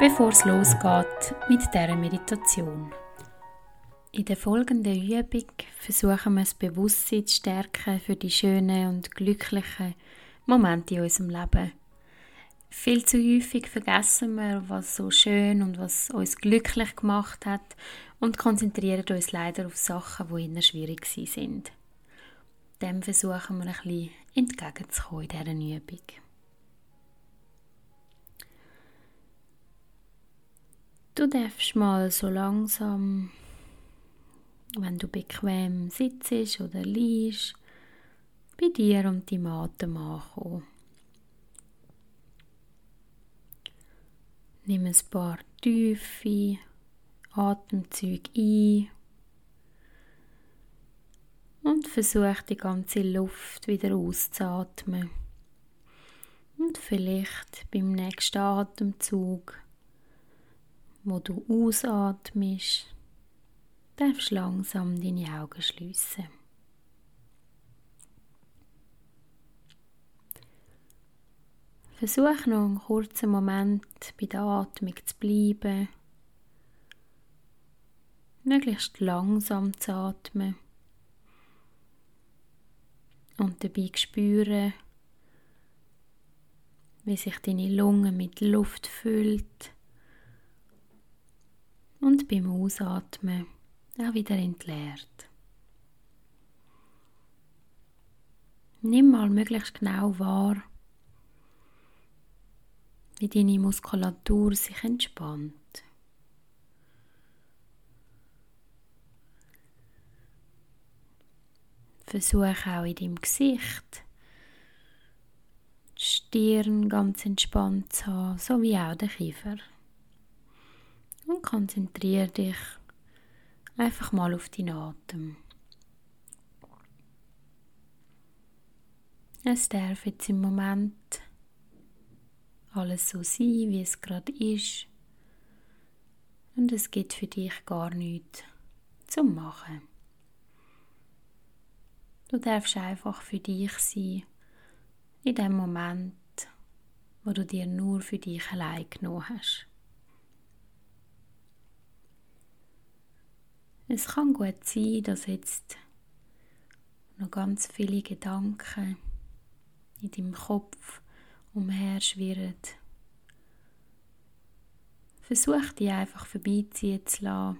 bevor es losgeht mit dieser Meditation. In der folgenden Übung versuchen wir das Bewusstsein zu stärken für die schönen und glücklichen Momente in unserem Leben. Viel zu häufig vergessen wir, was so schön und was uns glücklich gemacht hat und konzentrieren uns leider auf Sachen, die immer schwierig sind. Dem versuchen wir ein bisschen entgegenzukommen in dieser Übung. Du darfst mal so langsam wenn du bequem sitzt oder liegst, bei dir und deinem Atem ankommen. Nimm ein paar tiefe Atemzüge ein und versuch die ganze Luft wieder auszuatmen. Und vielleicht beim nächsten Atemzug, wo du ausatmest, darfst langsam deine Augen schließen. Versuch noch einen kurzen Moment bei der Atmung zu bleiben. Möglichst langsam zu atmen. Und dabei spüren, wie sich deine Lunge mit Luft füllt. Und beim Ausatmen auch wieder entleert. Nimm mal möglichst genau wahr, wie deine Muskulatur sich entspannt. Versuche auch in deinem Gesicht die Stirn ganz entspannt zu haben, so wie auch der Kiefer. Und konzentriere dich Einfach mal auf deinen Atem. Es darf jetzt im Moment alles so sein, wie es gerade ist. Und es gibt für dich gar nichts zum Machen. Du darfst einfach für dich sein, in dem Moment, wo du dir nur für dich allein genommen hast. Es kann gut sein, dass jetzt noch ganz viele Gedanken in deinem Kopf umherschwirren. Versuch die einfach vorbeiziehen zu lassen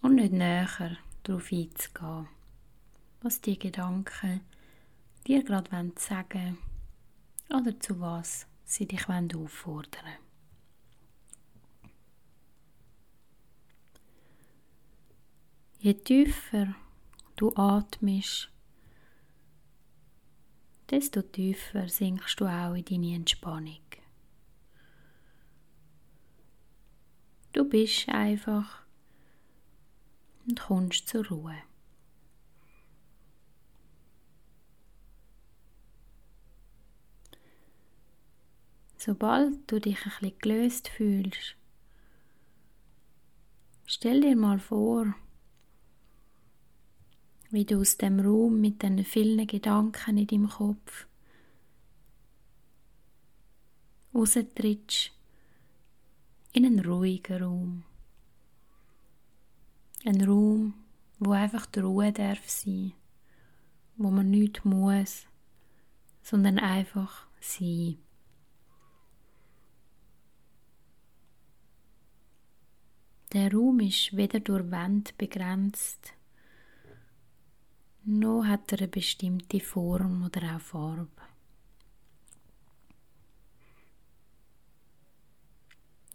und nicht näher darauf einzugehen, was die Gedanken dir gerade sagen wollen oder zu was sie dich auffordern wollen. Je tiefer du atmest, desto tiefer sinkst du auch in deine Entspannung. Du bist einfach und kommst zur Ruhe. Sobald du dich ein bisschen gelöst fühlst, stell dir mal vor, wie du aus dem Raum mit den vielen Gedanken in deinem Kopf raustrittst in einen ruhigen Raum. Ein Raum, wo einfach die Ruhe darf sein, wo man nichts muss, sondern einfach sein. Der Raum ist weder durch Wände begrenzt, noch hat er eine bestimmte Form oder auch Farbe.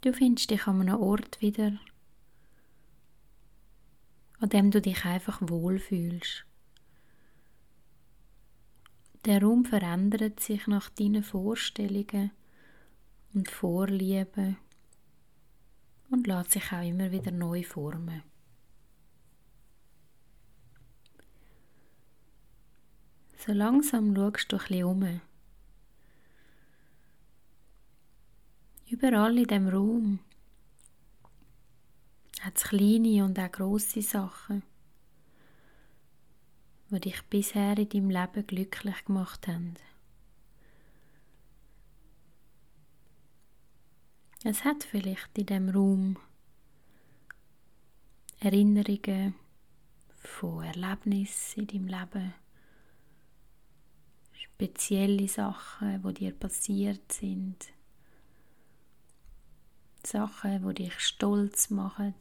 Du findest dich an einem Ort wieder, an dem du dich einfach wohlfühlst. Der Raum verändert sich nach deinen Vorstellungen und Vorlieben und lässt sich auch immer wieder neu formen. So langsam schaust du ein um. Überall in dem Raum hat es kleine und auch grosse Sachen, die dich bisher in deinem Leben glücklich gemacht haben. Es hat vielleicht in dem Raum Erinnerungen von Erlebnissen in deinem Leben, spezielle Sachen, die dir passiert sind, Sachen, die dich stolz machen,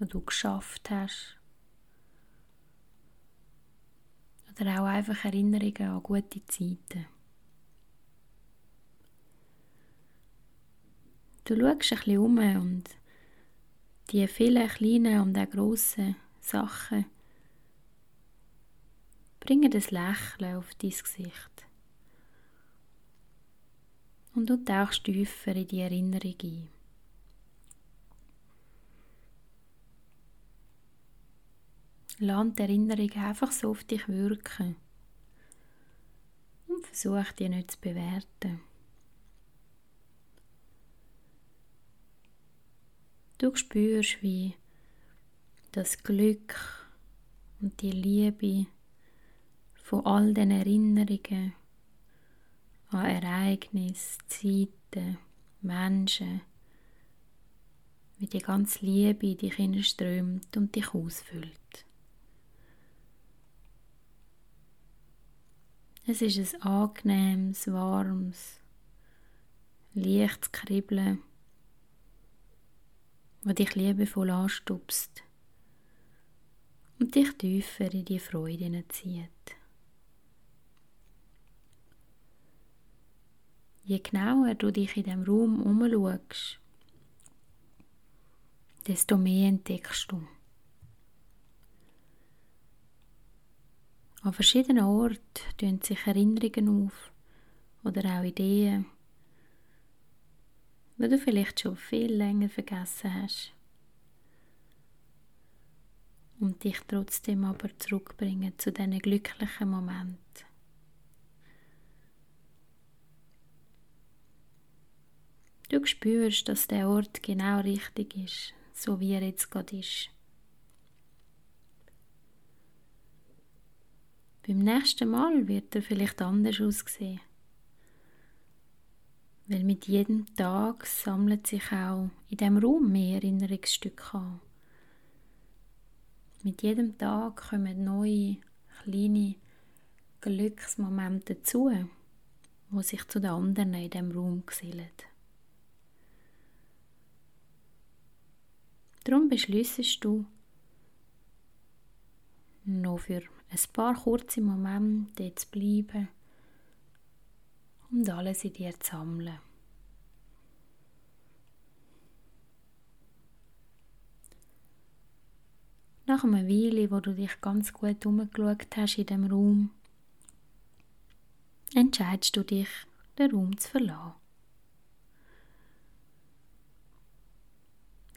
die du geschafft hast. Oder auch einfach Erinnerungen an gute Zeiten. Du schaust ein bisschen um und die vielen kleinen und auch grossen Sachen bringen das Lächeln auf dein Gesicht. Und du tauchst tiefer in die Erinnerung ein. Lass die Erinnerung einfach so auf dich wirken und versuch die nicht zu bewerten. Du spürst, wie das Glück und die Liebe von all den Erinnerungen an Ereignisse, Zeiten, Menschen, wie die ganze Liebe dich hineinströmt und dich ausfüllt. Es ist ein angenehmes, warmes, leichtes Kribbeln wo dich liebevoll anstupst und dich tiefer in die Freude zieht. Je genauer du dich in dem Raum umschaust, desto mehr entdeckst du. An verschiedenen Orten tun sich Erinnerungen auf oder auch Ideen, die du vielleicht schon viel länger vergessen hast und dich trotzdem aber zurückbringen zu diesen glücklichen Momenten. Du spürst, dass der Ort genau richtig ist, so wie er jetzt gerade ist. Beim nächsten Mal wird er vielleicht anders aussehen. Weil mit jedem Tag sammelt sich auch in dem Raum mehr Erinnerungsstücke an. Mit jedem Tag kommen neue, kleine Glücksmomente dazu, wo sich zu den anderen in dem Raum gesellen. Darum beschließest du, noch für ein paar kurze Momente dort zu bleiben und alles in dir zu sammeln. Nach einer Weile, wo du dich ganz gut umgeschaut hast in dem Raum, entscheidest du dich, den Raum zu verlassen.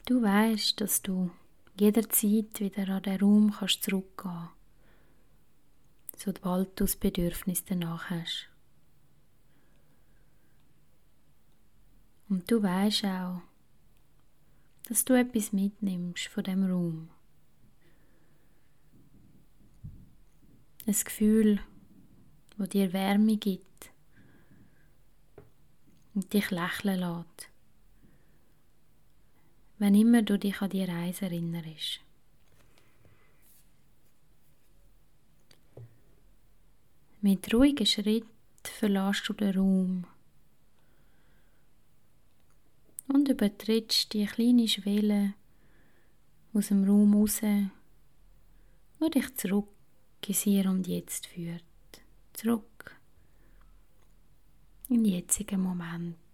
Du weißt, dass du jederzeit wieder an den Raum kannst zurückgehen kannst, sobald du das Bedürfnis danach hast. Und du weißt auch, dass du etwas mitnimmst von dem Raum. Ein Gefühl, wo dir Wärme gibt und dich lächeln lässt, wenn immer du dich an die Reise erinnerst. Mit ruhigen Schritt verlässt du den Raum und übertrittst die kleine Schwelle aus dem Raum raus, wo dich zurück ins Hier und Jetzt führt. Zurück in den jetzigen Moment.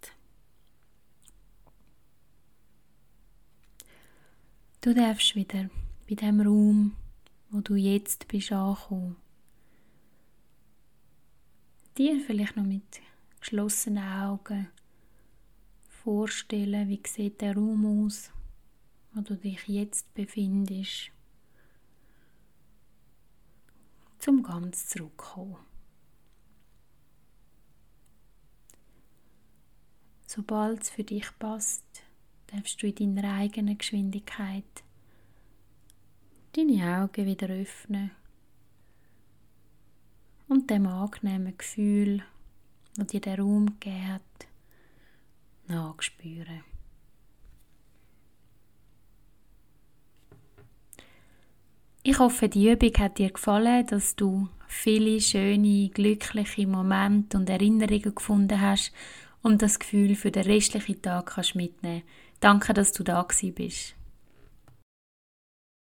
Du darfst wieder bei dem Raum, wo du jetzt bist, ankommen. Dir vielleicht noch mit geschlossenen Augen vorstellen, wie sieht der Raum aus, wo du dich jetzt befindest, zum ganz zurückkommen. Sobald es für dich passt, darfst du in deiner eigenen Geschwindigkeit deine Augen wieder öffnen und dem angenehmen Gefühl, das dir der Raum gegeben nachspüren. Ich hoffe, die Übung hat dir gefallen, dass du viele schöne, glückliche Momente und Erinnerungen gefunden hast und das Gefühl für den restlichen Tag kannst mitnehmen. Danke, dass du da bist.